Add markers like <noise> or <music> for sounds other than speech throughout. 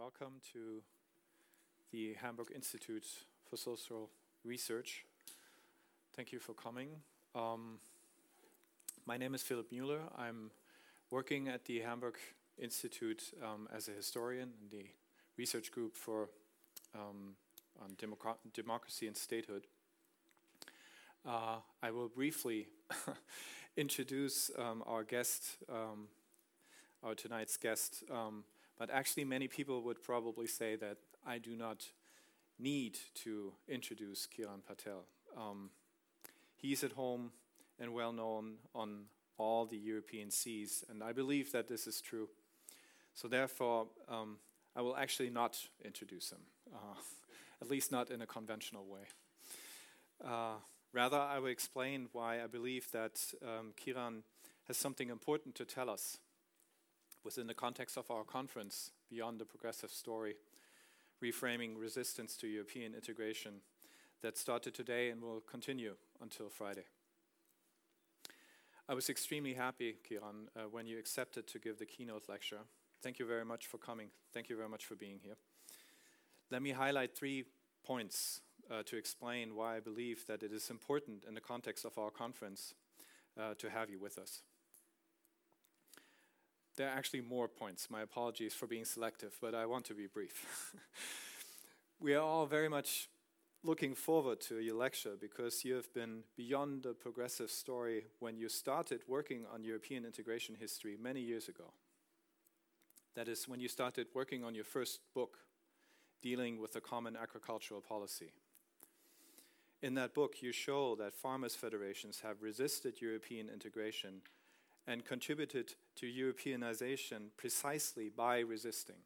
welcome to the Hamburg Institute for Social Research. Thank you for coming. Um, my name is Philipp Müller. I'm working at the Hamburg Institute um, as a historian in the research group for um, on democ democracy and statehood. Uh, I will briefly <laughs> introduce um, our guest, um, our tonight's guest, um, but actually many people would probably say that I do not need to introduce Kiran Patel. Um, he's at home and well known on all the European seas, and I believe that this is true. So therefore, um, I will actually not introduce him, uh, <laughs> at least not in a conventional way. Uh, rather, I will explain why I believe that um, Kiran has something important to tell us within the context of our conference, Beyond the Progressive Story, reframing resistance to European integration that started today and will continue until Friday. I was extremely happy, Kiran, uh, when you accepted to give the keynote lecture. Thank you very much for coming. Thank you very much for being here. Let me highlight three points uh, to explain why I believe that it is important in the context of our conference uh, to have you with us. There are actually more points. My apologies for being selective, but I want to be brief. <laughs> we are all very much looking forward to your lecture because you have been beyond the progressive story when you started working on European integration history many years ago. That is, when you started working on your first book dealing with the common agricultural policy. In that book, you show that farmers' federations have resisted European integration and contributed to Europeanization precisely by resisting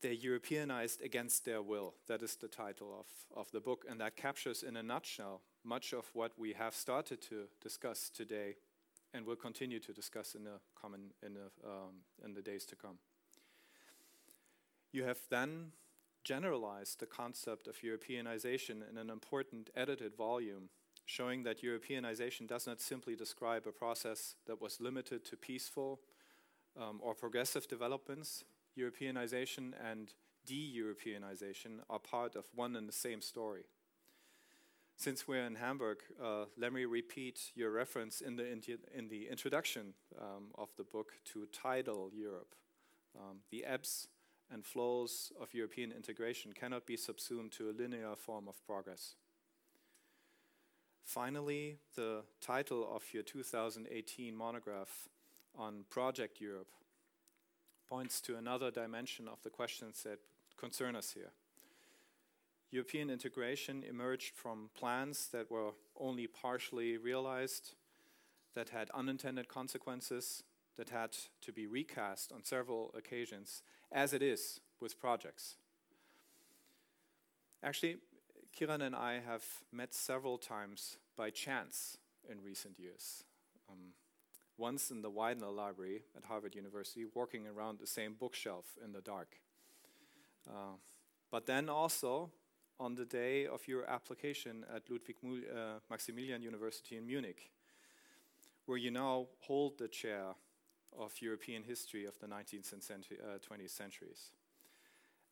they Europeanized against their will. That is the title of, of the book, and that captures in a nutshell much of what we have started to discuss today and will continue to discuss in the, common, in the, um, in the days to come. You have then generalized the concept of Europeanization in an important edited volume, showing that Europeanization does not simply describe a process that was limited to peaceful um, or progressive developments, Europeanization and de-Europeanization are part of one and the same story. Since we're in Hamburg, uh, let me repeat your reference in the, in the introduction um, of the book to tidal Europe. Um, the ebbs and flows of European integration cannot be subsumed to a linear form of progress. Finally, the title of your 2018 monograph on Project Europe points to another dimension of the questions that concern us here. European integration emerged from plans that were only partially realized, that had unintended consequences, that had to be recast on several occasions, as it is with projects. Actually, Kiran and I have met several times by chance in recent years. Um, once in the Widener Library at Harvard University, walking around the same bookshelf in the dark. Uh, but then also on the day of your application at Ludwig uh, Maximilian University in Munich, where you now hold the chair of European history of the 19th and century, uh, 20th centuries.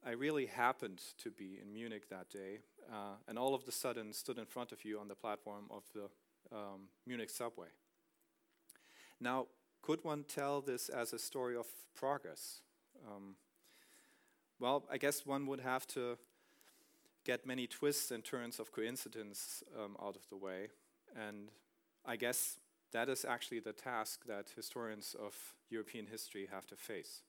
I really happened to be in Munich that day, uh, and all of a sudden stood in front of you on the platform of the um, Munich subway. Now, could one tell this as a story of progress? Um, well, I guess one would have to get many twists and turns of coincidence um, out of the way. And I guess that is actually the task that historians of European history have to face.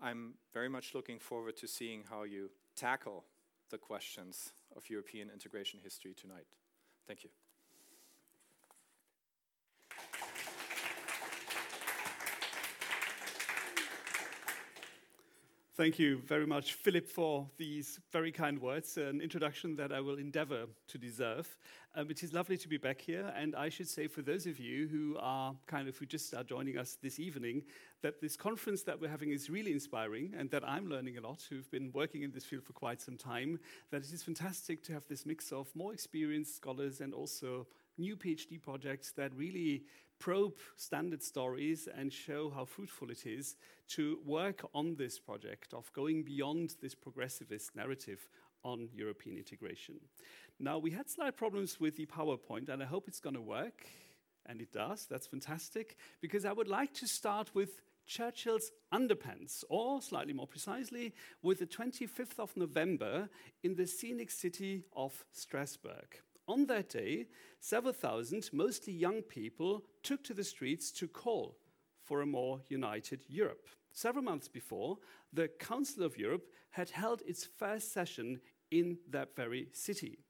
I'm very much looking forward to seeing how you tackle the questions of European integration history tonight. Thank you. Thank you very much, Philipp, for these very kind words, an introduction that I will endeavor to deserve. Um, it is lovely to be back here, and I should say for those of you who are kind of who just are joining us this evening, that this conference that we're having is really inspiring, and that I'm learning a lot. Who've been working in this field for quite some time. That it is fantastic to have this mix of more experienced scholars and also new PhD projects that really probe standard stories and show how fruitful it is to work on this project of going beyond this progressivist narrative on European integration. Now, we had slight problems with the PowerPoint, and I hope it's going to work. And it does, that's fantastic, because I would like to start with Churchill's underpants, or slightly more precisely, with the 25th of November in the scenic city of Strasbourg. On that day, several thousand, mostly young people, took to the streets to call for a more united Europe. Several months before, the Council of Europe had held its first session in that very city.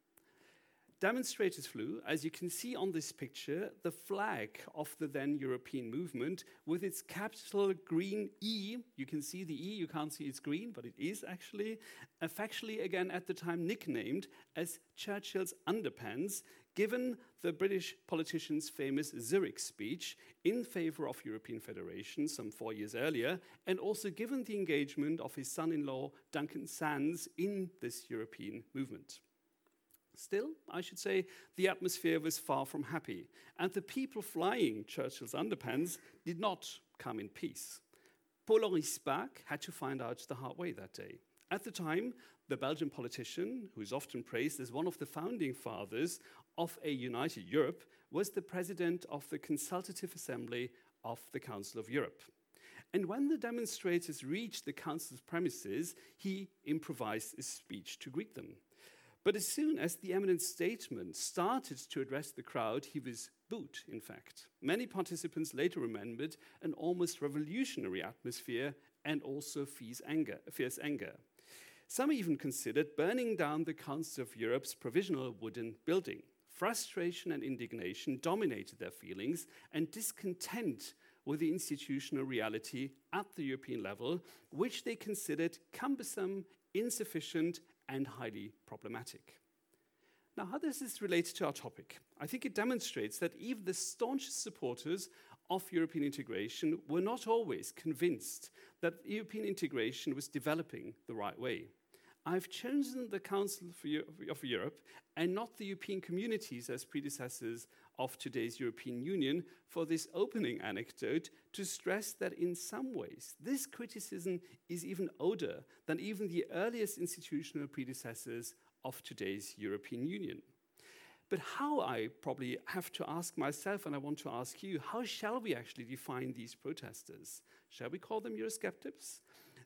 Demonstrators flew, as you can see on this picture, the flag of the then European movement with its capital green E. You can see the E, you can't see it's green, but it is actually, factually again at the time nicknamed as Churchill's underpants, given the British politician's famous Zurich speech in favor of European federation some four years earlier, and also given the engagement of his son in law, Duncan Sandys, in this European movement. Still, I should say, the atmosphere was far from happy, and the people flying Churchill's underpants did not come in peace. Paul Henri Spaak had to find out the hard way that day. At the time, the Belgian politician, who is often praised as one of the founding fathers of a united Europe, was the president of the Consultative Assembly of the Council of Europe. And when the demonstrators reached the council's premises, he improvised a speech to greet them. But as soon as the eminent statesman started to address the crowd, he was booed, in fact. Many participants later remembered an almost revolutionary atmosphere and also fierce anger. Fierce anger. Some even considered burning down the Council of Europe's provisional wooden building. Frustration and indignation dominated their feelings, and discontent with the institutional reality at the European level, which they considered cumbersome, insufficient, and highly problematic. Now, how does this relate to our topic? I think it demonstrates that even the staunchest supporters of European integration were not always convinced that European integration was developing the right way. I've chosen the Council of Europe and not the European communities as predecessors of today's European Union for this opening anecdote to stress that in some ways this criticism is even older than even the earliest institutional predecessors of today's European Union. But how I probably have to ask myself, and I want to ask you, how shall we actually define these protesters? Shall we call them Eurosceptics?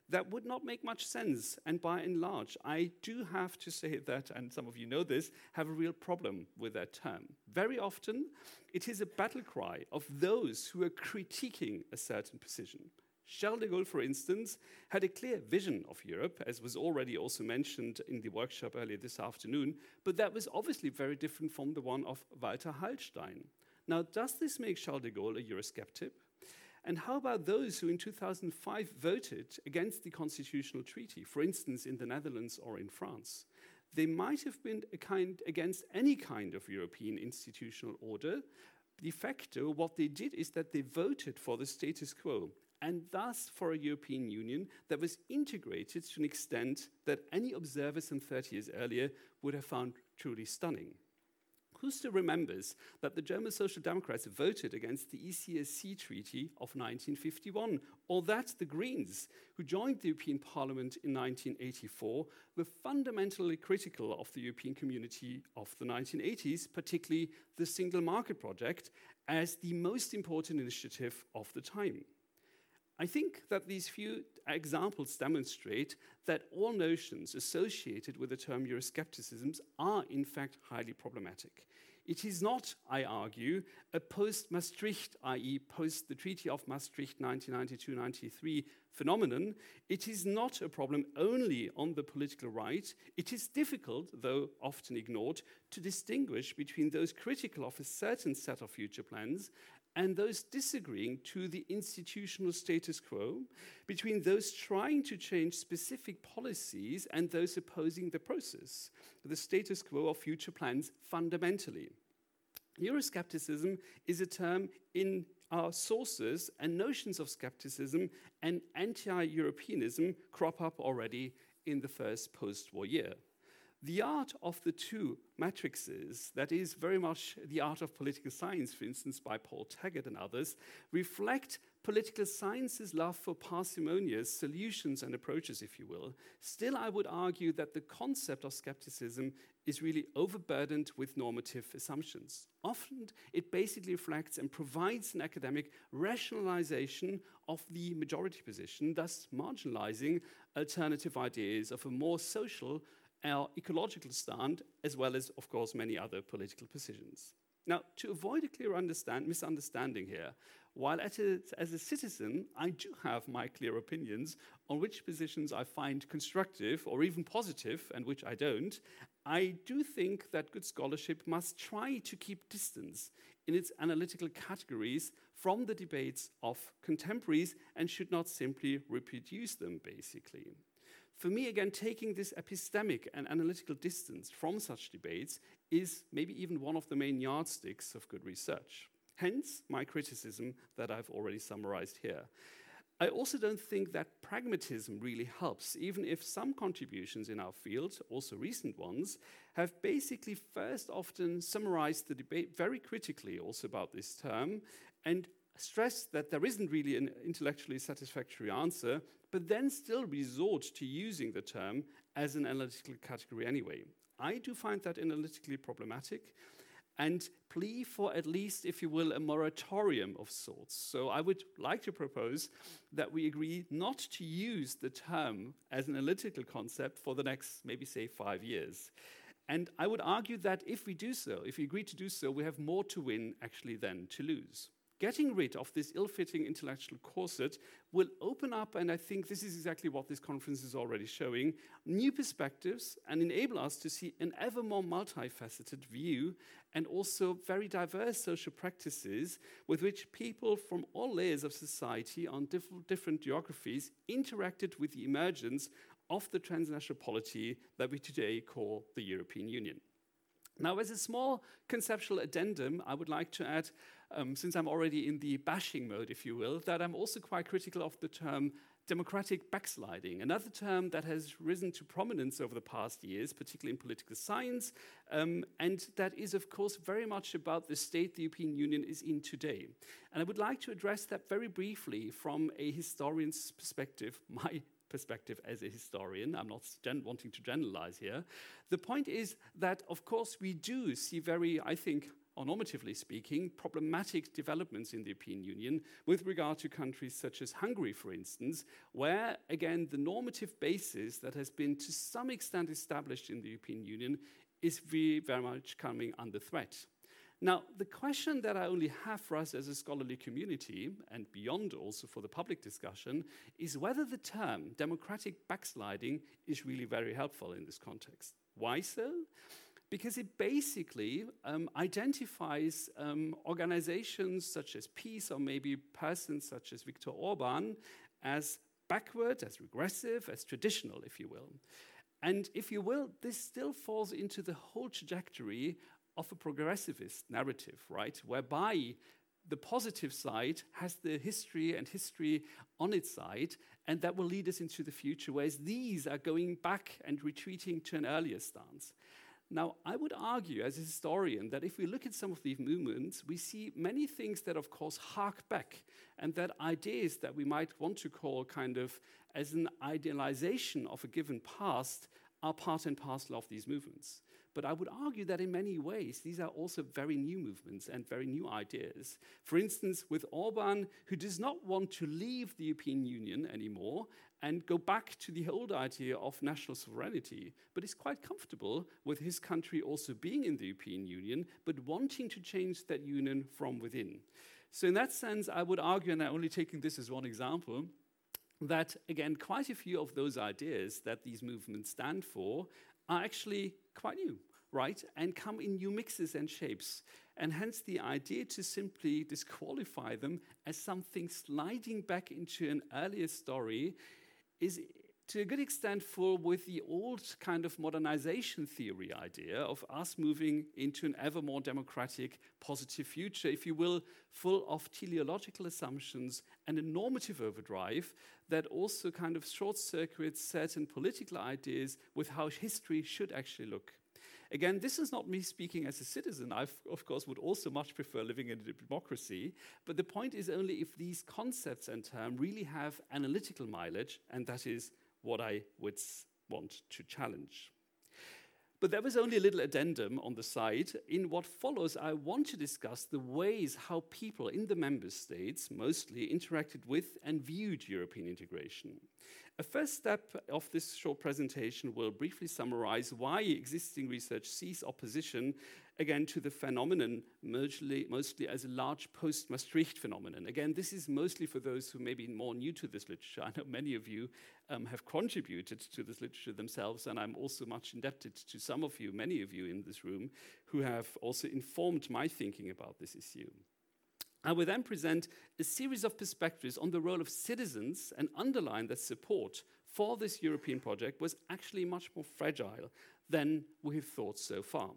That would not make much sense. And by and large, I do have to say <laughs> that, and some of you know this, have a real problem with that term. Very often, it is a battle cry of those who are critiquing a certain position. Charles de Gaulle, for instance, had a clear vision of Europe, as was already also mentioned in the workshop earlier this afternoon, but that was obviously very different from the one of Walter Hallstein. Now, does this make Charles de Gaulle a Eurosceptic? And how about those who in 2005 voted against the constitutional treaty, for instance, in the Netherlands or in France? They might have been kind, against any kind of European institutional order. De facto, what they did is that they voted for the status quo and thus for a European Union that was integrated to an extent that any observer some 30 years earlier would have found truly stunning. Who still remembers that the German Social Democrats voted against the ECSC Treaty of 1951, or that the Greens, who joined the European Parliament in 1984, were fundamentally critical of the European community of the 1980s, particularly the Single Market Project, as the most important initiative of the time? I think that these few examples demonstrate that all notions associated with the term Euroscepticism are in fact highly problematic. It is not, I argue, a post Maastricht, i.e., post the Treaty of Maastricht 1992 93 phenomenon. It is not a problem only on the political right. It is difficult, though often ignored, to distinguish between those critical of a certain set of future plans and those disagreeing to the institutional status quo, between those trying to change specific policies and those opposing the process, the status quo of future plans fundamentally. Euroscepticism is a term in our sources, and notions of skepticism and anti Europeanism crop up already in the first post war year. The art of the two matrices, that is very much the art of political science, for instance, by Paul Taggart and others, reflect political science's love for parsimonious solutions and approaches, if you will. Still, I would argue that the concept of skepticism is really overburdened with normative assumptions. Often, it basically reflects and provides an academic rationalization of the majority position, thus marginalizing alternative ideas of a more social or ecological stand, as well as, of course, many other political positions. Now, to avoid a clear understand, misunderstanding here, while a, as a citizen, I do have my clear opinions on which positions I find constructive or even positive and which I don't, I do think that good scholarship must try to keep distance in its analytical categories from the debates of contemporaries and should not simply reproduce them, basically. For me, again, taking this epistemic and analytical distance from such debates is maybe even one of the main yardsticks of good research. Hence, my criticism that I've already summarized here. I also don't think that pragmatism really helps, even if some contributions in our field, also recent ones, have basically first often summarized the debate very critically also about this term and stressed that there isn't really an intellectually satisfactory answer, but then still resort to using the term as an analytical category anyway. I do find that analytically problematic and plea for at least, if you will, a moratorium of sorts. So I would like to propose that we agree not to use the term as an analytical concept for the next, maybe say, five years. And I would argue that if we do so, if we agree to do so, we have more to win actually than to lose. Getting rid of this ill fitting intellectual corset will open up, and I think this is exactly what this conference is already showing, new perspectives and enable us to see an ever more multifaceted view and also very diverse social practices with which people from all layers of society on diff different geographies interacted with the emergence of the transnational polity that we today call the European Union. Now, as a small conceptual addendum, I would like to add um, since I'm already in the bashing mode, if you will, that I'm also quite critical of the term democratic backsliding, another term that has risen to prominence over the past years, particularly in political science, um, and that is, of course, very much about the state the European Union is in today. And I would like to address that very briefly from a historian's perspective, <laughs> my perspective as a historian. I'm not wanting to generalize here. The point is that, of course, we do see very, I think, or normatively speaking, problematic developments in the European Union with regard to countries such as Hungary, for instance, where, again, the normative basis that has been to some extent established in the European Union is very, very much coming under threat. Now, the question that I only have for us as a scholarly community, and beyond also for the public discussion, is whether the term democratic backsliding is really very helpful in this context. Why so? Because it basically um, identifies um, organizations such as PiS or maybe persons such as Viktor Orban as backward, as regressive, as traditional, if you will. And if you will, this still falls into the whole trajectory of a progressivist narrative, right? Whereby the positive side has the history and history on its side, and that will lead us into the future, whereas these are going back and retreating to an earlier stance. Now, I would argue as a historian that if we look at some of these movements, we see many things that, of course, hark back, and that ideas that we might want to call kind of as an idealization of a given past are part and parcel of these movements. But I would argue that in many ways, these are also very new movements and very new ideas. For instance, with Orban, who does not want to leave the European Union anymore and go back to the old idea of national sovereignty, but is quite comfortable with his country also being in the European Union, but wanting to change that union from within. So, in that sense, I would argue, and I'm only taking this as one example, that again, quite a few of those ideas that these movements stand for are actually quite new, right? And come in new mixes and shapes. And hence the idea to simply disqualify them as something sliding back into an earlier story is to a good extent full with the old kind of modernization theory idea of us moving into an ever more democratic, positive future, if you will, full of teleological assumptions and a normative overdrive that also kind of short circuits certain political ideas with how history should actually look. Again, this is not me speaking as a citizen. I, of course, would also much prefer living in a democracy. But the point is only if these concepts and terms really have analytical mileage, and that is what I would want to challenge. But there was only a little addendum on the side. In what follows, I want to discuss the ways how people in the member states mostly interacted with and viewed European integration. A first step of this short presentation will briefly summarize why existing research sees opposition again to the phenomenon mostly, mostly as a large post-Maastricht phenomenon. Again, this is mostly for those who may be more new to this literature. <laughs> I know many of you um, have contributed to this literature themselves, and I'm also much indebted to some of you, many of you in this room, who have also informed my thinking about this issue. I will then present a series of perspectives on the role of citizens and underline that support for this European project was actually much more fragile than we have thought so far.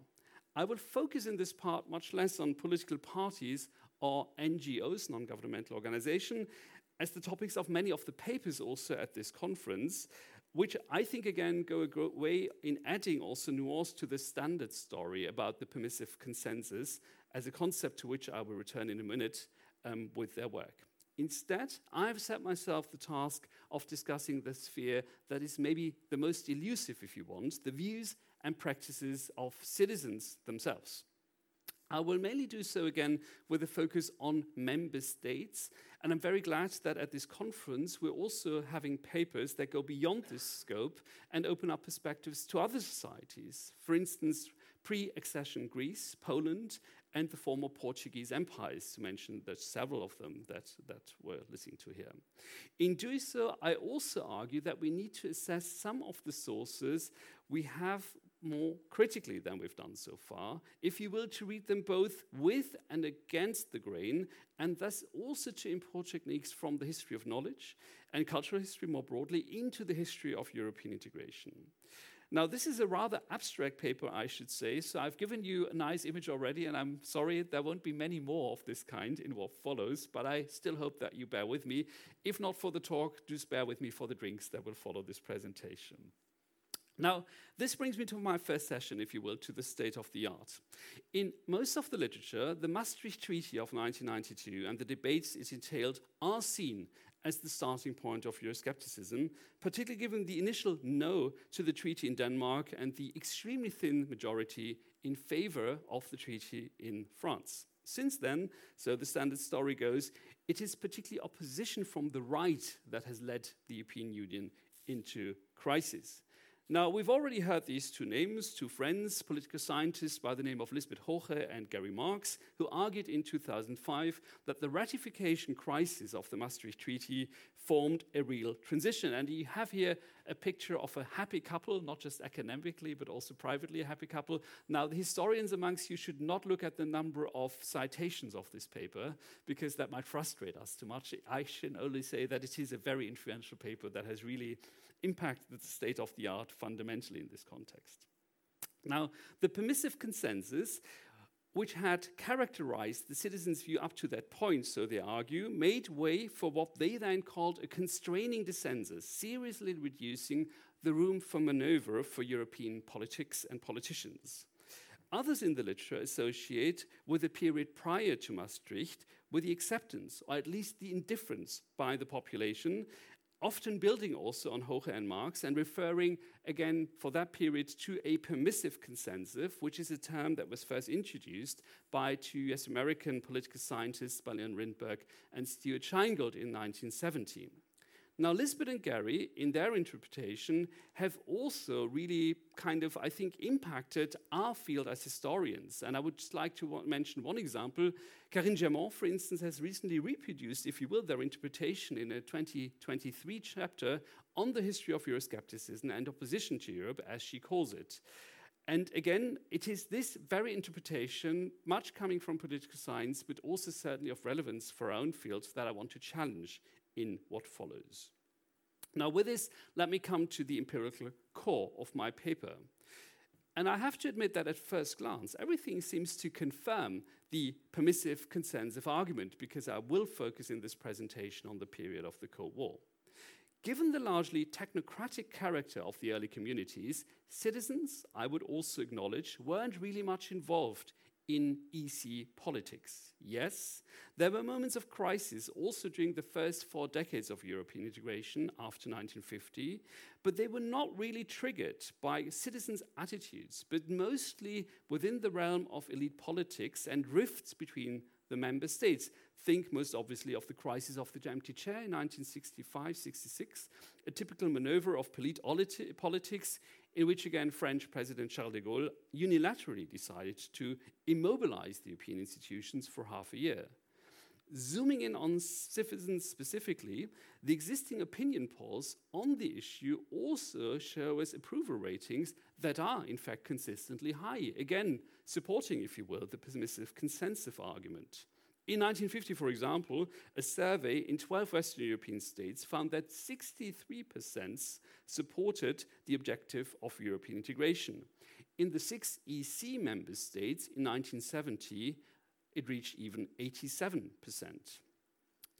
I will focus in this part much less on political parties or NGOs, non governmental organizations, as the topics of many of the papers also at this conference, which I think again go a great way in adding also nuance to the standard story about the permissive consensus as a concept to which I will return in a minute um, with their work. Instead, I've set myself the task of discussing the sphere that is maybe the most elusive, if you want, the views and practices of citizens themselves. I will mainly do so again with a focus on member states. And I'm very glad that at this conference we're also having papers that go beyond this scope and open up perspectives to other societies. For instance, pre accession Greece, Poland, and the former Portuguese empires, to mention that several of them that, that we're listening to here. In doing so, I also argue that we need to assess some of the sources we have more critically than we've done so far, if you will, to read them both with and against the grain, and thus also to import techniques from the history of knowledge and cultural history more broadly into the history of European integration. Now, this is a rather abstract paper, I should say, so I've given you a nice image already, and I'm sorry there won't be many more of this kind in what follows, but I still hope that you bear with me. If not for the talk, just bear with me for the drinks that will follow this presentation. Now, this brings me to my first session, if you will, to the state of the art. In most of the literature, the Maastricht Treaty of 1992 and the debates it entailed are seen as the starting point of Euroscepticism, particularly given the initial no to the treaty in Denmark and the extremely thin majority in favor of the treaty in France. Since then, so the standard story goes, it is particularly opposition from the right that has led the European Union into crisis. Now, we've already heard these two names, two friends, political scientists by the name of Liesbet Hooghe and Gary Marks, who argued in 2005 that the ratification crisis of the Maastricht Treaty formed a real transition. And you have here a picture of a happy couple, not just academically, but also privately a happy couple. Now, the historians amongst you should not look at the number of citations of this paper, because that might frustrate us too much. I should only say that it is a very influential paper that has really impacted the state of the art fundamentally in this context. Now, the permissive consensus, which had characterized the citizens' view up to that point, so they argue, made way for what they then called a constraining dissensus, seriously reducing the room for maneuver for European politics and politicians. Others in the literature associate with the period prior to Maastricht with the acceptance, or at least the indifference, by the population often building also on Hooghe and Marks and referring again for that period to a permissive consensus, which is a term that was first introduced by two US American political scientists, Balian Lindberg and Stuart Scheingold in 1917. Now, Liesbet and Gary, in their interpretation, have also really kind of, I think, impacted our field as historians. And I would just like to mention one example. Karine Germain, for instance, has recently reproduced, if you will, their interpretation in a 2023 chapter on the history of Euroscepticism and opposition to Europe, as she calls it. And again, it is this very interpretation, much coming from political science, but also certainly of relevance for our own fields, that I want to challenge in what follows. Now, with this, let me come to the empirical core of my paper. And I have to admit that at first glance, everything seems to confirm the permissive consensus argument because I will focus in this presentation on the period of the Cold War. Given the largely technocratic character of the early communities, citizens, I would also acknowledge, weren't really much involved in EC politics. Yes, there were moments of crisis also during the first four decades of European integration after 1950, but they were not really triggered by citizens' attitudes, but mostly within the realm of elite politics and rifts between the member states. Think most obviously of the crisis of the empty chair in 1965 66, a typical maneuver of elite politics in which again French President Charles de Gaulle unilaterally decided to immobilize the European institutions for half a year. Zooming in on citizens specifically, the existing opinion polls on the issue also show us approval ratings that are, in fact, consistently high, again, supporting, if you will, the permissive consensus argument. In 1950, for example, a survey in 12 Western European states found that 63% supported the objective of European integration. In the six EC member states in 1970, it reached even 87%.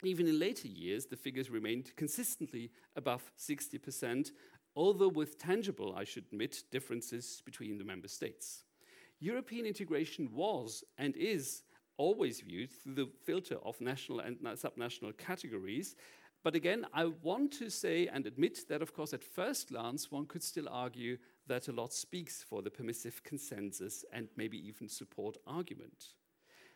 Even in later years, the figures remained consistently above 60%, although with tangible, I should admit, differences between the member states. European integration was and is always viewed through the filter of national and subnational categories. But again, I want to say and admit that, of course, at first glance, one could still argue that a lot speaks for the permissive consensus and maybe even support argument.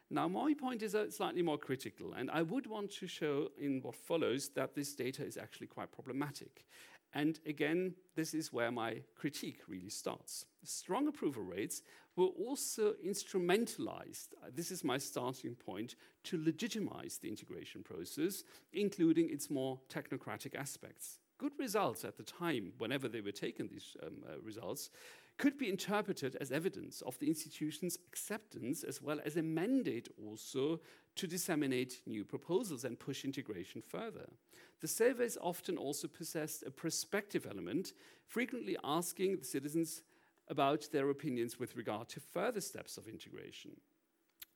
Now, my point is uh, slightly more critical, and I would want to show in what follows that this data is actually quite problematic. And again, this is where my critique really starts. Strong approval rates were also instrumentalized, uh, this is my starting point, to legitimize the integration process, including its more technocratic aspects. Good results at the time, whenever they were taken, these um, uh, results, could be interpreted as evidence of the institution's acceptance as well as a mandate also to disseminate new proposals and push integration further. The surveys often also possessed a prospective element, frequently asking the citizens about their opinions with regard to further steps of integration.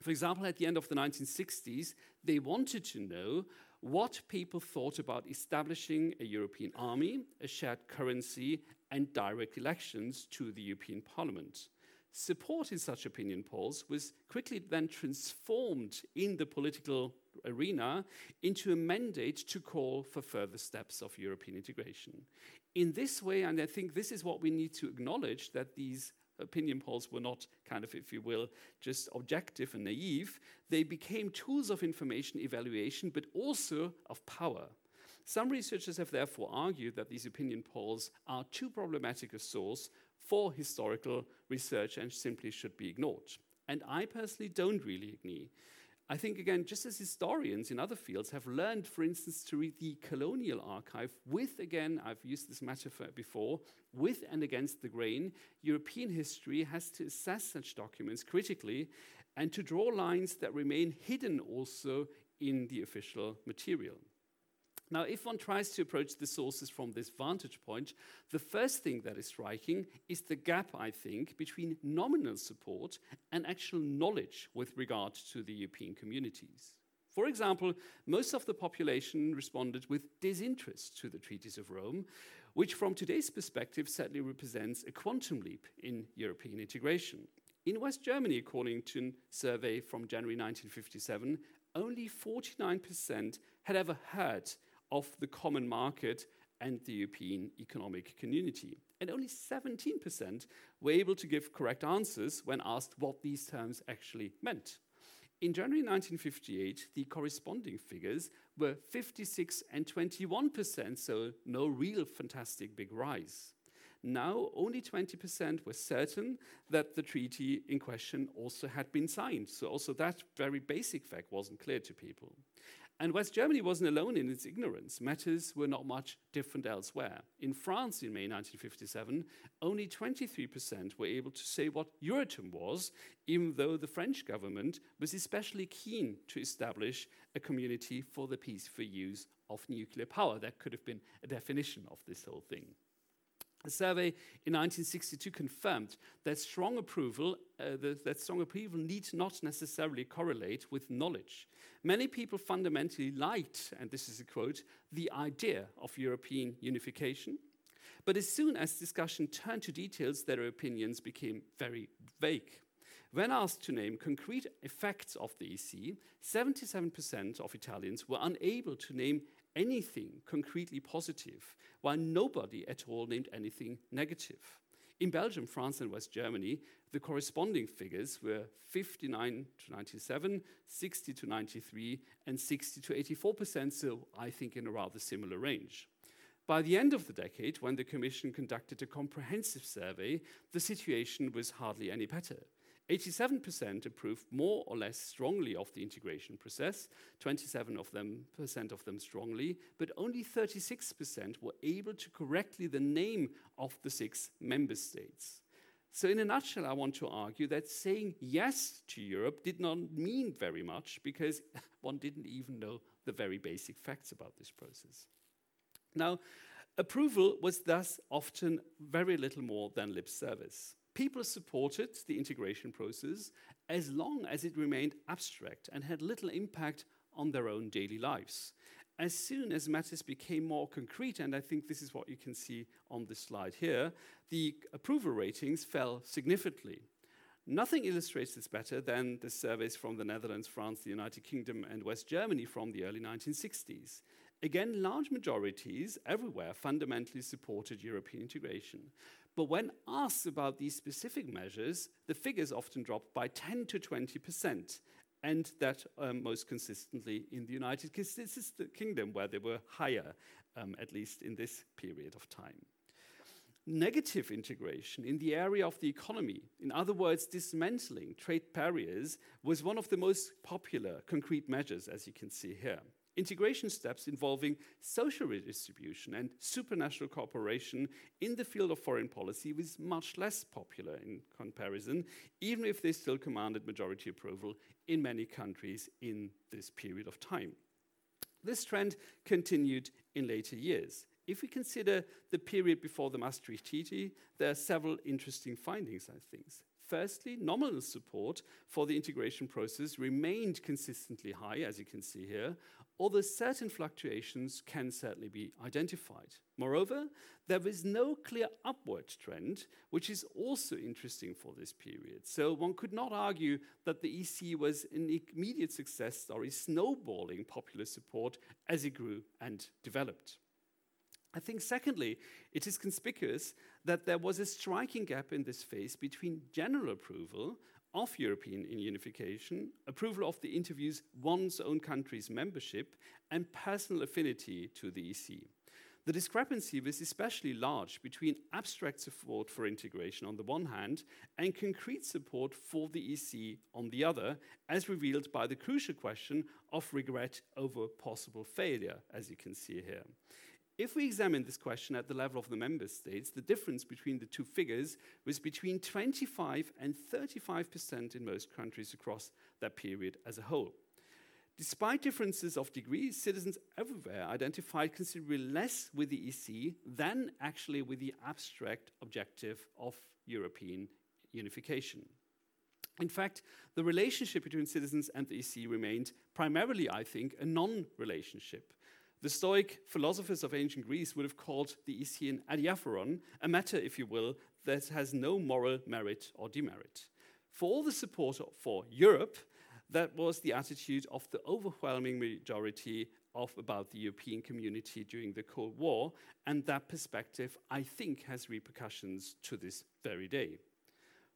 For example, at the end of the 1960s, they wanted to know what people thought about establishing a European army, a shared currency, and direct elections to the European Parliament. Support in such opinion polls was quickly then transformed in the political arena into a mandate to call for further steps of European integration. In this way, and I think this is what we need to acknowledge that these opinion polls were not kind of, if you will, just objective and naive. They became tools of information evaluation, but also of power. Some researchers have therefore argued that these opinion polls are too problematic a source for historical research and simply should be ignored. And I personally don't really agree. I think, again, just as historians in other fields have learned, for instance, to read the colonial archive with, again, I've used this metaphor before, with and against the grain, European history has to assess such documents critically and to draw lines that remain hidden also in the official material. Now, if one tries to approach the sources from this vantage point, the first thing that is striking is the gap, I think, between nominal support and actual knowledge with regard to the European communities. For example, most of the population responded with disinterest to the treaties of Rome, which from today's perspective sadly represents a quantum leap in European integration. In West Germany, according to a survey from January 1957, only 49% had ever heard of the common market and the European Economic Community. And only 17% were able to give correct answers when asked what these terms actually meant. In January 1958, the corresponding figures were 56 and 21%, so no real fantastic big rise. Now, only 20% were certain that the treaty in question also had been signed. So, also that very basic fact wasn't clear to people. And West Germany wasn't alone in its ignorance. Matters were not much different elsewhere. In France in May 1957, only 23% were able to say what Euratom was, even though the French government was especially keen to establish a community for the peaceful use of nuclear power. That could have been a definition of this whole thing. A survey in 1962 confirmed that strong approval, uh, the, that strong approval need not necessarily correlate with knowledge. Many people fundamentally liked, and this is a quote, the idea of European unification. But as soon as discussion turned to details, their opinions became very vague. When asked to name concrete effects of the EC, 77% of Italians were unable to name anything concretely positive, while nobody at all named anything negative. In Belgium, France, and West Germany, the corresponding figures were 59 to 97, 60 to 93, and 60 to 84%, so I think in a rather similar range. By the end of the decade, when the Commission conducted a comprehensive survey, the situation was hardly any better. 87% approved more or less strongly of the integration process, 27 of them percent of them strongly, but only 36% were able to correctly the name of the six member states. So, in a nutshell, I want to argue that saying yes to Europe did not mean very much because <laughs> one didn't even know the very basic facts about this process. Now, approval was thus often very little more than lip service. People supported the integration process as long as it remained abstract and had little impact on their own daily lives. As soon as matters became more concrete, and I think this is what you can see on this slide here, the approval ratings fell significantly. Nothing illustrates this better than the surveys from the Netherlands, France, the United Kingdom, and West Germany from the early 1960s. Again, large majorities everywhere fundamentally supported European integration. But when asked about these specific measures, the figures often dropped by 10 to 20 percent, and that um, most consistently in the United Kingdom, where they were higher, um, at least in this period of time. Negative integration in the area of the economy, in other words, dismantling trade barriers, was one of the most popular concrete measures, as you can see here. Integration steps involving social redistribution and supranational cooperation in the field of foreign policy was much less popular in comparison, even if they still commanded majority approval in many countries in this period of time. This trend continued in later years. If we consider the period before the Maastricht Treaty, there are several interesting findings, I think. Firstly, nominal support for the integration process remained consistently high, as you can see here, although certain fluctuations can certainly be identified. Moreover, there was no clear upward trend, which is also interesting for this period. So one could not argue that the EC was an immediate success story, snowballing popular support as it grew and developed. I think, secondly, it is conspicuous that there was a striking gap in this phase between general approval of European unification, approval of the interview's one's own country's membership, and personal affinity to the EC. The discrepancy was especially large between abstract support for integration on the one hand and concrete support for the EC on the other, as revealed by the crucial question of regret over possible failure, as you can see here. If we examine this question at the level of the member states, the difference between the two figures was between 25 and 35% in most countries across that period as a whole. Despite differences of degree, citizens everywhere identified considerably less with the EC than actually with the abstract objective of European unification. In fact, the relationship between citizens and the EC remained primarily, I think, a non relationship. The Stoic philosophers of ancient Greece would have called the Isian adiaphoron, a matter, if you will, that has no moral merit or demerit. For all the support for Europe, that was the attitude of the overwhelming majority of about the European community during the Cold War, and that perspective, I think, has repercussions to this very day.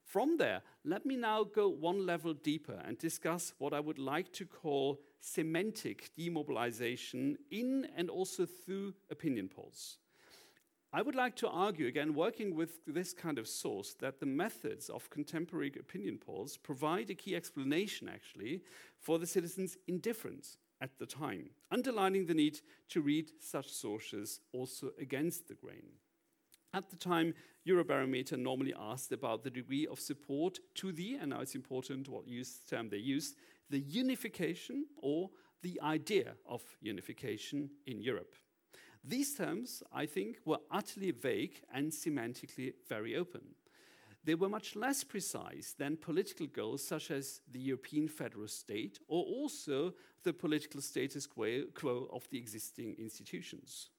From there, let me now go one level deeper and discuss what I would like to call semantic demobilization in and also through opinion polls. I would like to argue, again, working with this kind of source, that the methods of contemporary opinion polls provide a key explanation, actually, for the citizens' indifference at the time, underlining the need to read such sources also against the grain. At the time, Eurobarometer normally asked about the degree of support to the, and now it's important what use, term they used, the unification or the idea of unification in Europe. These terms, I think, were utterly vague and semantically very open. They were much less precise than political goals such as the European federal state or also the political status quo of the existing institutions.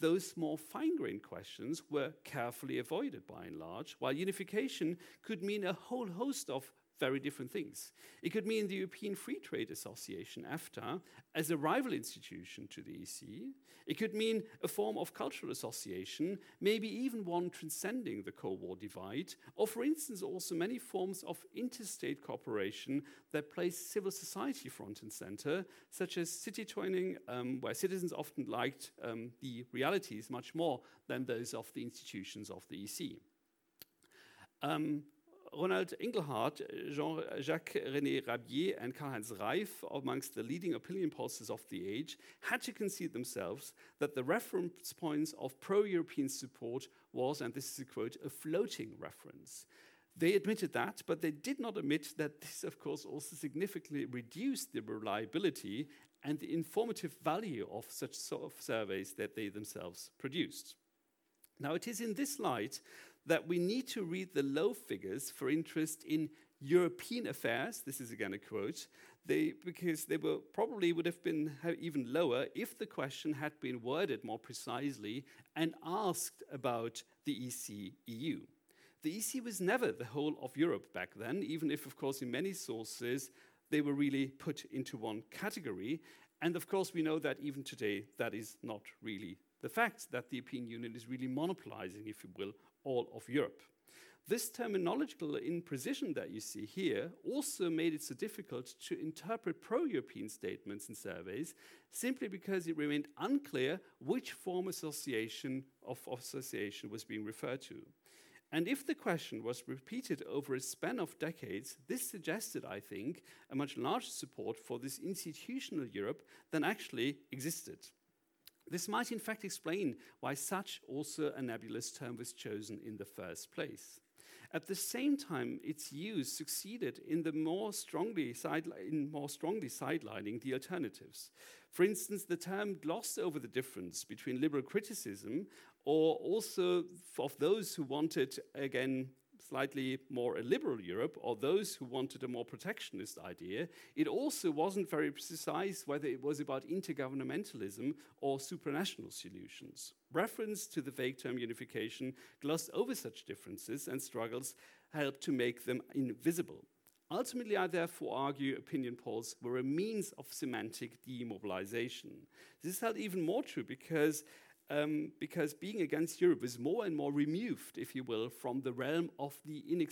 Those more fine grained questions were carefully avoided by and large, while unification could mean a whole host of very different things. It could mean the European Free Trade Association, EFTA, as a rival institution to the EC. It could mean a form of cultural association, maybe even one transcending the Cold War divide, or for instance, also many forms of interstate cooperation that place civil society front and center, such as city twinning, um, where citizens often liked um, the realities much more than those of the institutions of the EC. Um, Ronald Inglehart, Jean-Jacques René Rabier, and Karl-Heinz Reif, amongst the leading opinion pollsters of the age, had to concede themselves that the reference points of pro-European support was, and this is a quote, a floating reference. They admitted that, but they did not admit that this, of course, also significantly reduced the reliability and the informative value of such sort of surveys that they themselves produced. Now, it is in this light that we need to read the low figures for interest in European affairs. This is again a quote. They, because they were probably would have been even lower if the question had been worded more precisely and asked about the EC EU. The EC was never the whole of Europe back then, even if, of course, in many sources they were really put into one category. And of course, we know that even today, that is not really the fact that the European Union is really monopolizing, if you will, all of Europe. This terminological imprecision that you see here also made it so difficult to interpret pro European statements and surveys simply because it remained unclear which form association of association was being referred to. And if the question was repeated over a span of decades, this suggested, I think, a much larger support for this institutional Europe than actually existed. This might in fact explain why such also a nebulous term was chosen in the first place. At the same time, its use succeeded in the more strongly in more strongly sidelining the alternatives. For instance, the term glossed over the difference between liberal criticism or also of those who wanted again slightly more a liberal Europe or those who wanted a more protectionist idea, it also wasn't very precise whether it was about intergovernmentalism or supranational solutions. Reference to the vague term unification glossed over such differences and struggles helped to make them invisible. Ultimately, I therefore argue opinion polls were a means of semantic demobilization. This is held even more true because um, because being against Europe is more and more removed, if you will, from the realm of the, in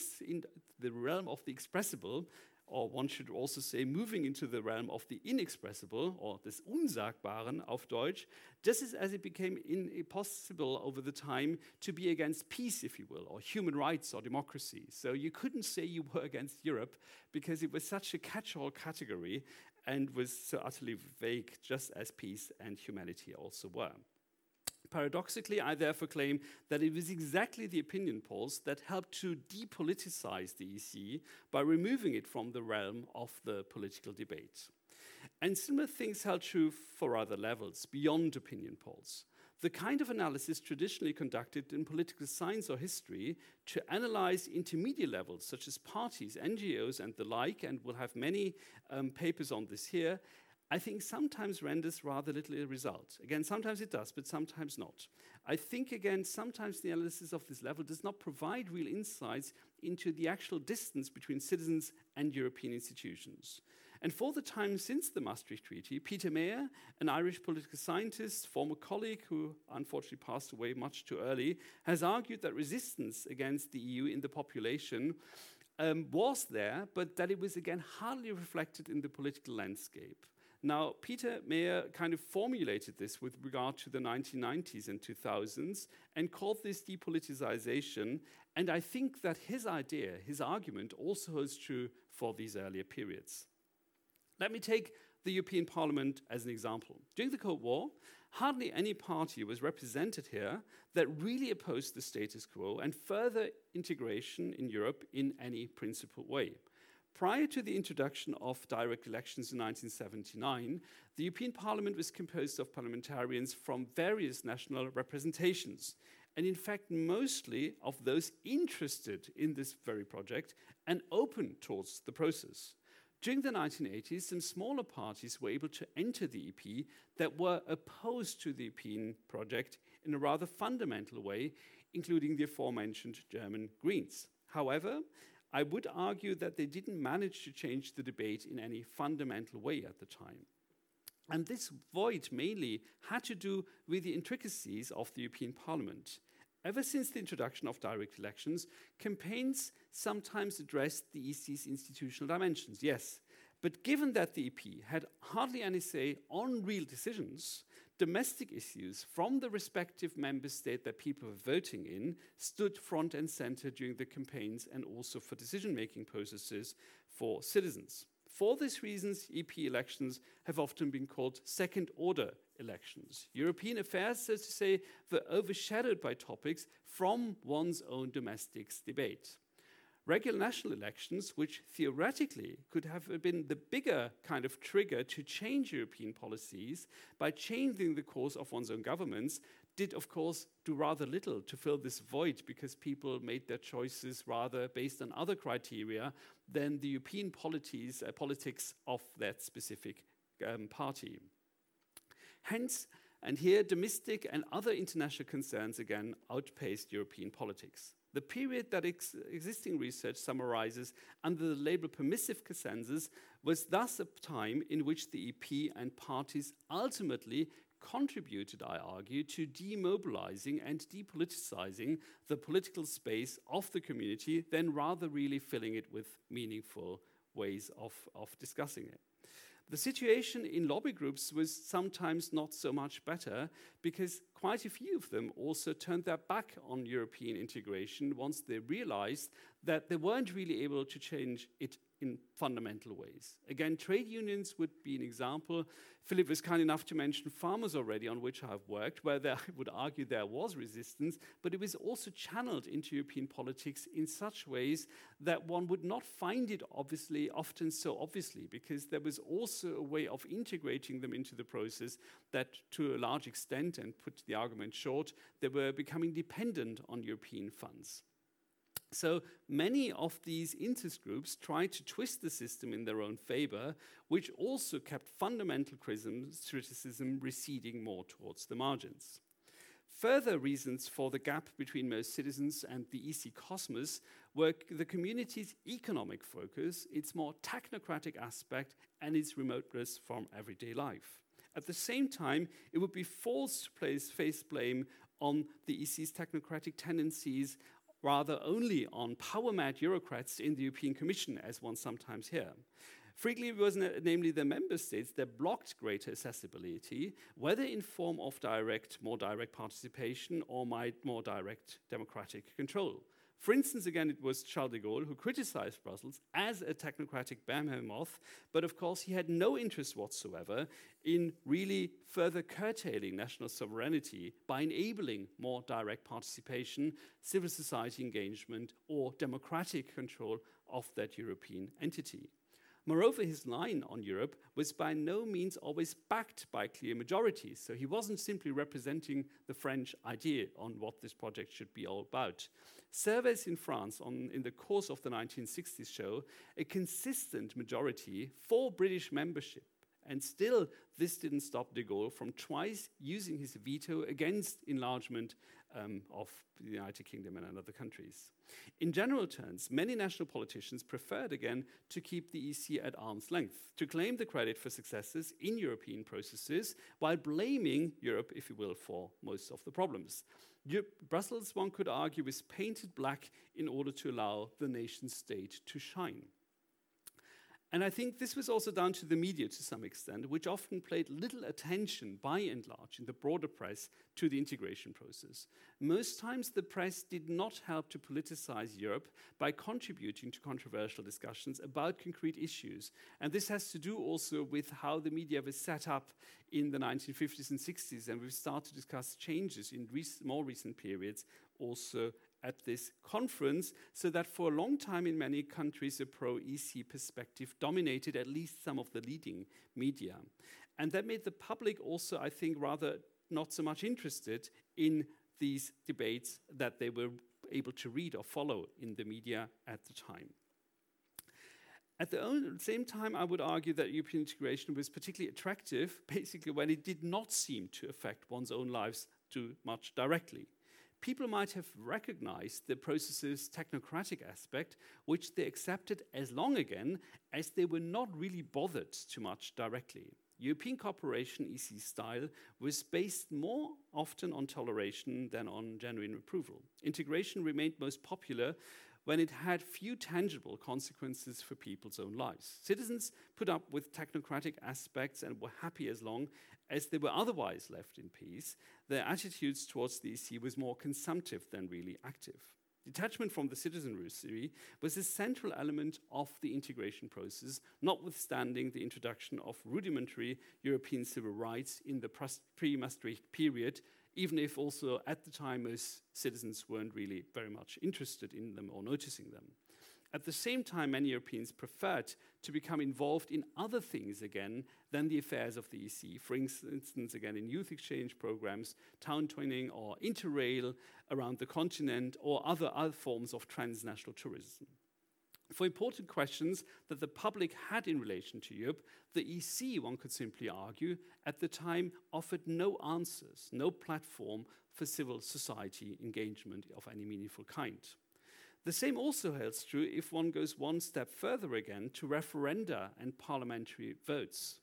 the realm of the expressible, or one should also say, moving into the realm of the inexpressible, or des Unsagbaren auf Deutsch, just as it became impossible over the time to be against peace, if you will, or human rights or democracy. So you couldn't say you were against Europe because it was such a catch all category and was so utterly vague, just as peace and humanity also were. Paradoxically, I therefore claim that it was exactly the opinion polls that helped to depoliticize the EC by removing it from the realm of the political debate. And similar things held true for other levels beyond opinion polls. The kind of analysis traditionally conducted in political science or history to analyze intermediate levels, such as parties, NGOs, and the like, and we'll have many um, papers on this here, I think sometimes renders rather little a result. Again, sometimes it does, but sometimes not. I think, again, sometimes the analysis of this level does not provide real insights into the actual distance between citizens and European institutions. And for the time since the Maastricht Treaty, Peter Mair, an Irish political scientist, former colleague who unfortunately passed away much too early, has argued that resistance against the EU in the population um, was there, but that it was again hardly reflected in the political landscape. Now, Peter Mair kind of formulated this with regard to the 1990s and 2000s and called this depoliticization. And I think that his idea, his argument, also holds true for these earlier periods. Let me take the European Parliament as an example. During the Cold War, hardly any party was represented here that really opposed the status quo and further integration in Europe in any principled way. Prior to the introduction of direct elections in 1979, the European Parliament was composed of parliamentarians from various national representations, and in fact, mostly of those interested in this very project and open towards the process. During the 1980s, some smaller parties were able to enter the EP that were opposed to the European project in a rather fundamental way, including the aforementioned German Greens. However, I would argue that they didn't manage to change the debate in any fundamental way at the time. And this void mainly had to do with the intricacies of the European Parliament. Ever since the introduction of direct elections, campaigns sometimes addressed the EC's institutional dimensions, yes. But given that the EP had hardly any say on real decisions, domestic issues from the respective member state that people were voting in stood front and center during the campaigns and also for decision making processes for citizens. For these reasons, EP elections have often been called second order elections. European affairs, so to say, were overshadowed by topics from one's own domestic debate regular national elections, which theoretically could have been the bigger kind of trigger to change European policies by changing the course of one's own governments, did of course do rather little to fill this void because people made their choices rather based on other criteria than the European polities, uh, politics of that specific um, party. Hence, and here domestic and other international concerns again outpaced European politics. The period that ex existing research summarizes under the label permissive consensus was thus a time in which the EP and parties ultimately contributed, I argue, to demobilizing and depoliticizing the political space of the community, then rather really filling it with meaningful ways of, of discussing it. The situation in lobby groups was sometimes not so much better because quite a few of them also turned their back on European integration once they realized that they weren't really able to change it in fundamental ways. Again, trade unions would be an example. Philipp was kind enough to mention farmers already, on which I've worked, where there, I would argue there was resistance, but it was also channeled into European politics in such ways that one would not find it obviously, often so obviously, because there was also a way of integrating them into the process that, to a large extent, and put the argument short, they were becoming dependent on European funds. So many of these interest groups tried to twist the system in their own favor, which also kept fundamental criticism receding more towards the margins. Further reasons for the gap between most citizens and the EC cosmos were the community's economic focus, its more technocratic aspect, and its remoteness from everyday life. At the same time, it would be false to place face blame on the EC's technocratic tendencies rather only on power mad bureaucrats in the European Commission, as one sometimes hears. Frequently, it was namely the member states that blocked greater accessibility, whether in form of direct, more direct participation or more direct democratic control. For instance, again, it was Charles de Gaulle who criticized Brussels as a technocratic behemoth, but of course, he had no interest whatsoever in really further curtailing national sovereignty by enabling more direct participation, civil society engagement, or democratic control of that European entity. Moreover, his line on Europe was by no means always backed by clear majorities, so he wasn't simply representing the French idea on what this project should be all about. Surveys in France on, in the course of the 1960s show a consistent majority for British membership. And still, this didn't stop de Gaulle from twice using his veto against enlargement um, of the United Kingdom and other countries. In general terms, many national politicians preferred again to keep the EC at arm's length, to claim the credit for successes in European processes while blaming Europe, if you will, for most of the problems. Brussels, one could argue, is painted black in order to allow the nation state to shine. And I think this was also down to the media to some extent, which often paid little attention, by and large, in the broader press to the integration process. most times the press did not help to politicize Europe by contributing to controversial discussions about concrete issues. And this has to do also with how the media was set up in the 1950s and 60s. And we've started to discuss changes in rec more recent periods also at this conference, so that for a long time in many countries, a pro EC perspective dominated at least some of the leading media. And that made the public also, I think, rather not so much interested in these debates that they were able to read or follow in the media at the time. At the same time, I would argue that European integration was particularly attractive, <laughs> basically, when it did not seem to affect one's own lives too much directly. People might have recognized the process's technocratic aspect, which they accepted as long again as they were not really bothered too much directly. European cooperation, EC style, was based more often on toleration than on genuine approval. Integration remained most popular when it had few tangible consequences for people's own lives. Citizens put up with technocratic aspects and were happy as long as they were otherwise left in peace. Their attitudes towards the EC was more consumptive than really active. Detachment from the citizenry was a central element of the integration process, notwithstanding the introduction of rudimentary European civil rights in the pre Maastricht period, even if also at the time most citizens weren't really very much interested in them or noticing them. At the same time, many Europeans preferred to become involved in other things again than the affairs of the EC. For instance, again, in youth exchange programs, town twinning, or interrail around the continent, or other, other forms of transnational tourism. For important questions that the public had in relation to Europe, the EC, one could simply argue, at the time offered no answers, no platform for civil society engagement of any meaningful kind. The same also holds true if one goes one step further again to referenda and parliamentary votes.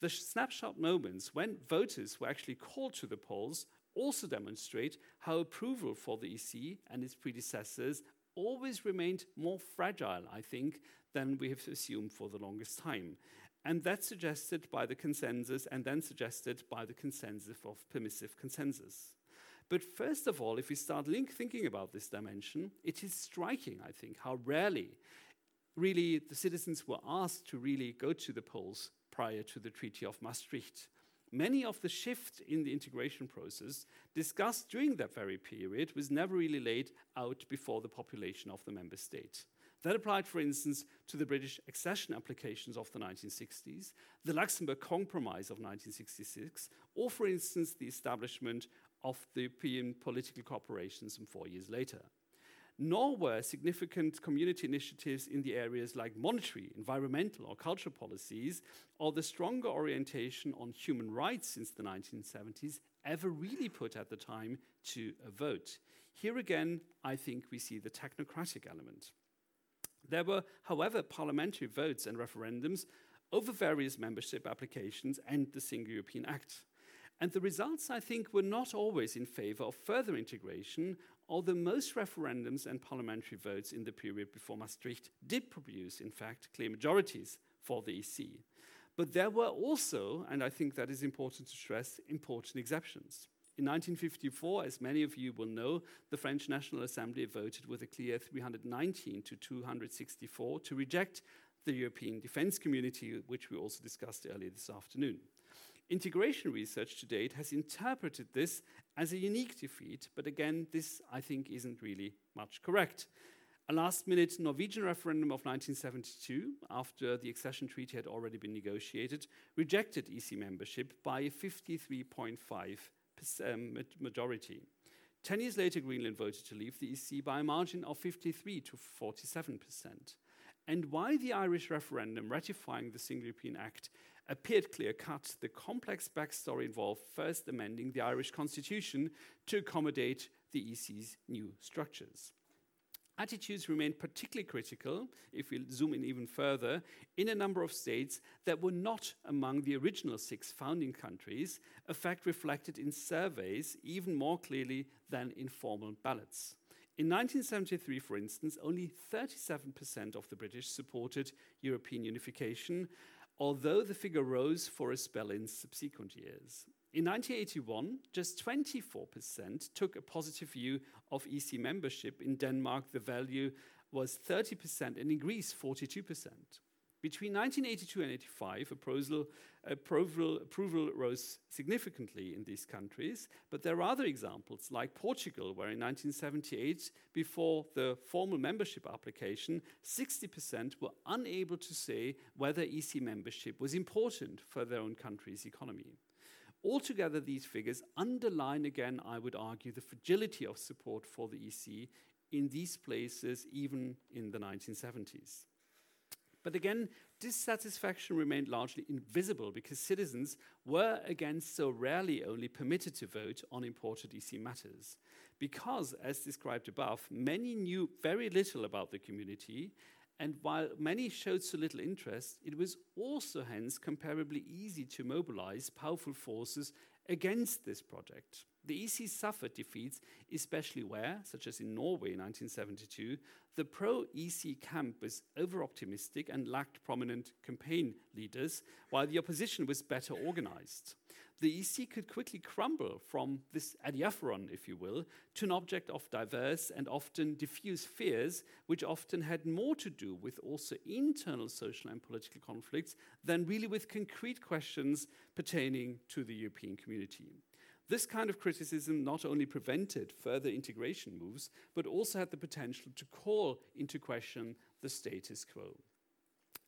The snapshot moments when voters were actually called to the polls also demonstrate how approval for the EC and its predecessors always remained more fragile, I think, than we have assumed for the longest time. And that's suggested by the consensus and then suggested by the consensus of permissive consensus. But first of all, if we start thinking about this dimension, it is striking, I think, how rarely really the citizens were asked to really go to the polls prior to the Treaty of Maastricht. Many of the shift in the integration process discussed during that very period was never really laid out before the population of the member state. That applied, for instance, to the British accession applications of the 1960s, the Luxembourg Compromise of 1966, or, for instance, the establishment of the European political cooperation some four years later. Nor were significant community initiatives in the areas like monetary, environmental, or cultural policies, or the stronger orientation on human rights since the 1970s ever really put at the time to a vote. Here again, I think we see the technocratic element. There were, however, parliamentary votes and referendums over various membership applications and the Single European Act. And the results, I think, were not always in favor of further integration, although most referendums and parliamentary votes in the period before Maastricht did produce, in fact, clear majorities for the EC. But there were also, and I think that is important to stress, important exceptions. In 1954, as many of you will know, the French National Assembly voted with a clear 319 to 264 to reject the European Defence Community, which we also discussed earlier this afternoon. Integration research to date has interpreted this as a unique defeat, but again, this I think isn't really much correct. A last minute Norwegian referendum of 1972, after the accession treaty had already been negotiated, rejected EC membership by a 53.5% majority. Ten years later, Greenland voted to leave the EC by a margin of 53 to 47 percent. And why the Irish referendum ratifying the Single European Act appeared clear cut, the complex backstory involved first amending the Irish constitution to accommodate the EC's new structures. Attitudes remained particularly critical, if we zoom in even further, in a number of states that were not among the original six founding countries, a fact reflected in surveys even more clearly than in formal ballots. In 1973, for instance, only 37% of the British supported European unification, although the figure rose for a spell in subsequent years. In 1981, just 24% took a positive view of EC membership. In Denmark, the value was 30%, and in Greece, 42%. Between 1982 and 85, approval, approval, approval, rose significantly in these countries, but there are other examples, like Portugal, where in 1978, before the formal membership application, 60% were unable to say whether EC membership was important for their own country's economy. Altogether, these figures underline again, I would argue, the fragility of support for the EC in these places, even in the 1970s. But again, dissatisfaction remained largely invisible because citizens were again so rarely only permitted to vote on important EC matters. Because, as described above, many knew very little about the community, and while many showed so little interest, it was also hence comparably easy to mobilize powerful forces against this project. The EC suffered defeats, especially where, such as in Norway in 1972, the pro EC camp was over optimistic and lacked prominent campaign leaders, while the opposition was better organized. The EC could quickly crumble from this adiaphoron, if you will, to an object of diverse and often diffuse fears, which often had more to do with also internal social and political conflicts than really with concrete questions pertaining to the European community. This kind of criticism not only prevented further integration moves, but also had the potential to call into question the status quo.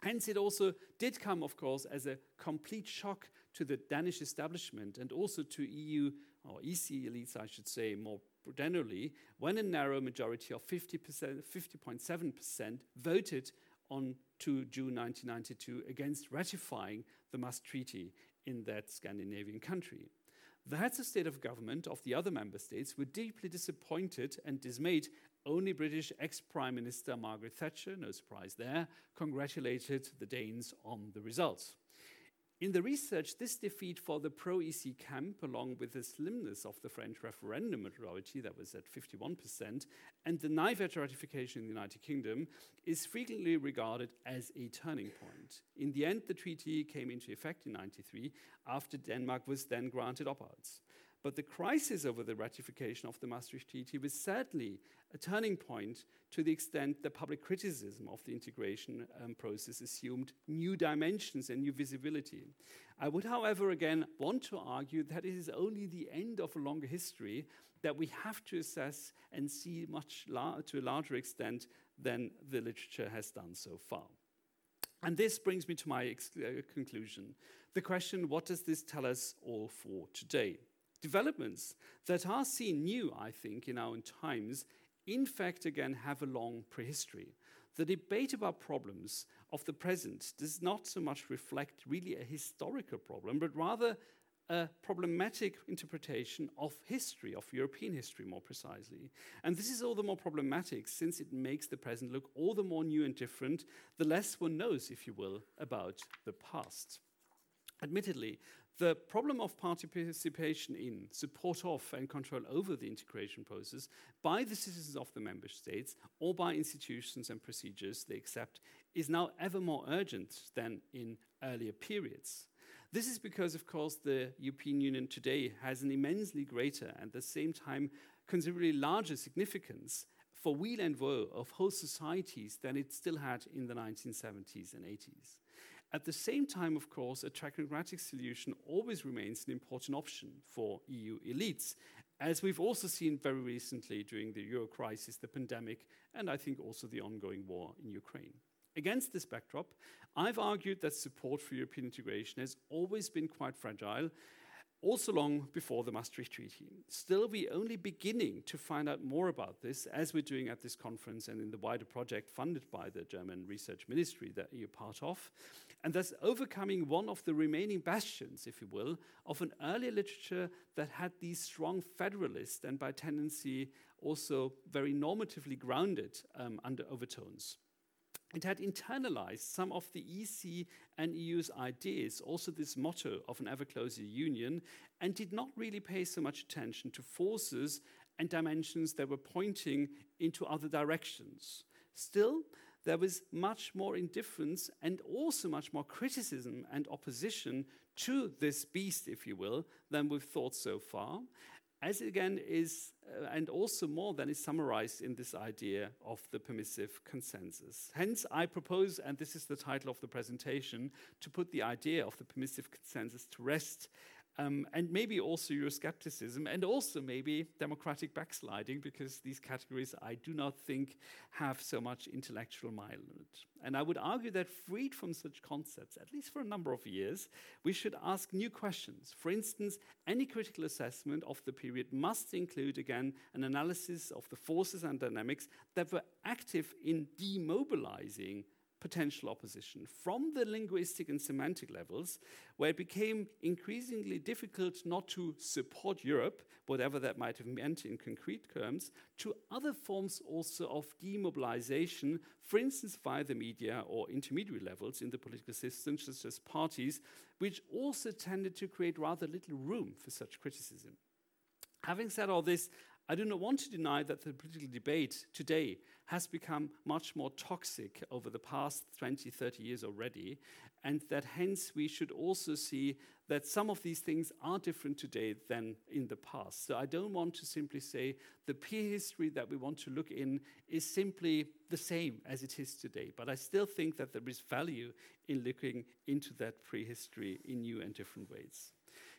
Hence, it also did come, of course, as a complete shock to the Danish establishment and also to EU or EC elites, I should say, more generally, when a narrow majority of 50%, 50.7% voted on to June 1992 against ratifying the Maastricht Treaty in that Scandinavian country. The heads of state of government of the other member states were deeply disappointed and dismayed. Only British ex Prime Minister Margaret Thatcher, no surprise there, congratulated the Danes on the results. In the research, this defeat for the pro EC camp, along with the slimness of the French referendum majority, that was at 51%, and the NIVET ratification in the United Kingdom, is frequently regarded as a turning point. In the end, the treaty came into effect in 93 after Denmark was then granted opt outs. But the crisis over the ratification of the Maastricht Treaty was certainly a turning point to the extent that public criticism of the integration um, process assumed new dimensions and new visibility. I would, however, again want to argue that it is only the end of a longer history that we have to assess and see much to a larger extent than the literature has done so far. And this brings me to my uh, conclusion. The question what does this tell us all for today? Developments that are seen new, I think, in our own times, in fact, again, have a long prehistory. The debate about problems of the present does not so much reflect really a historical problem, but rather a problematic interpretation of history, of European history more precisely. And this is all the more problematic since it makes the present look all the more new and different, the less one knows, if you will, about the past. Admittedly, the problem of participation in, support of, and control over the integration process by the citizens of the member states or by institutions and procedures they accept is now ever more urgent than in earlier periods. This is because, of course, the European Union today has an immensely greater and at the same time considerably larger significance for weal and woe of whole societies than it still had in the 1970s and 80s. At the same time, of course, a technocratic solution always remains an important option for EU elites, as we've also seen very recently during the euro crisis, the pandemic, and I think also the ongoing war in Ukraine. Against this backdrop, I've argued that support for European integration has always been quite fragile, also long before the Maastricht Treaty. Still, we're only beginning to find out more about this, as we're doing at this conference and in the wider project funded by the German Research Ministry that you're part of and thus overcoming one of the remaining bastions, if you will, of an earlier literature that had these strong federalist and by tendency also very normatively grounded um, under overtones. It had internalized some of the EC and EU's ideas, also this motto of an ever closer union, and did not really pay so much attention to forces and dimensions that were pointing into other directions. Still, there was much more indifference and also much more criticism and opposition to this beast, if you will, than we've thought so far. As again is, uh, and also more than is summarized in this idea of the permissive consensus. Hence, I propose, and this is the title of the presentation, to put the idea of the permissive consensus to rest um, and maybe also Euroscepticism, and also maybe democratic backsliding, because these categories I do not think have so much intellectual mileage. And I would argue that freed from such concepts, at least for a number of years, we should ask new questions. For instance, any critical assessment of the period must include, again, an analysis of the forces and dynamics that were active in demobilizing potential opposition from the linguistic and semantic levels, where it became increasingly difficult not to support Europe, whatever that might have meant in concrete terms, to other forms also of demobilization, for instance, via the media or intermediary levels in the political system, such as parties, which also tended to create rather little room for such criticism. Having said all this, I do not want to deny that the political debate today has become much more toxic over the past 20, 30 years already, and that hence we should also see that some of these things are different today than in the past. So I don't want to simply say the peer history that we want to look in is simply the same as it is today, but I still think that there is value in looking into that prehistory in new and different ways.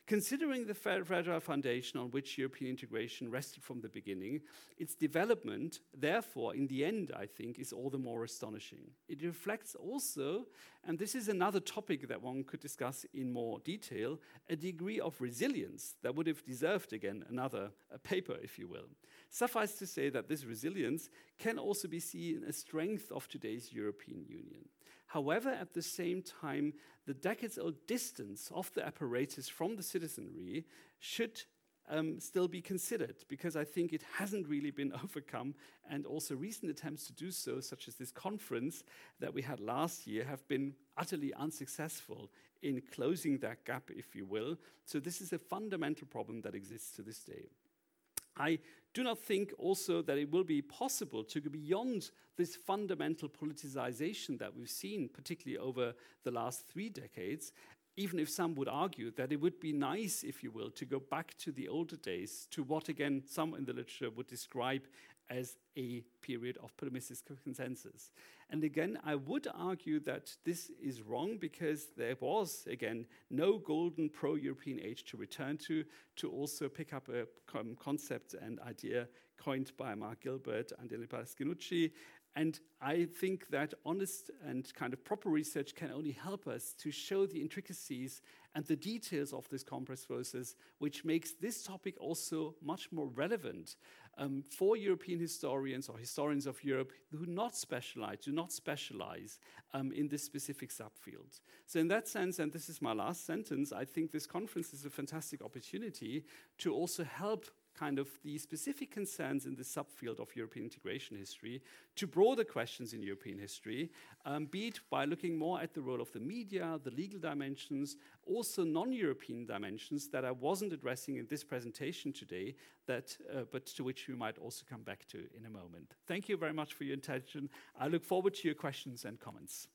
Considering the fragile foundation on which European integration rested from the beginning, its development, therefore, in the end, I think, is all the more astonishing. It reflects also, and this is another topic that one could discuss in more detail, a degree of resilience that would have deserved, again, another paper, if you will. Suffice to say that this resilience can also be seen as strength of today's European Union. However, at the same time, the decades old distance of the apparatus from the citizenry should um, still be considered because I think it hasn't really been <laughs> overcome. And also, recent attempts to do so, such as this conference that we had last year, have been utterly unsuccessful in closing that gap, if you will. So, this is a fundamental problem that exists to this day. I do not think also that it will be possible to go beyond this fundamental politicization that we've seen, particularly over the last three decades, even if some would argue that it would be nice, if you will, to go back to the older days, to what again some in the literature would describe as a period of permissive consensus. And again, I would argue that this is wrong because there was, again, no golden pro European age to return to, to also pick up a um, concept and idea coined by Mark Gilbert and Elena Skinucci. And I think that honest and kind of proper research can only help us to show the intricacies and the details of this complex process, which makes this topic also much more relevant um, for European historians or historians of Europe who not specialize, do not specialize um, in this specific subfield. So in that sense, and this is my last sentence, I think this conference is a fantastic opportunity to also help kind of the specific concerns in the subfield of European integration history to broader questions in European history, um, be it by looking more at the role of the media, the legal dimensions, also non-European dimensions that I wasn't addressing in this presentation today, that, uh, but to which we might also come back to in a moment. Thank you very much for your attention. I look forward to your questions and comments.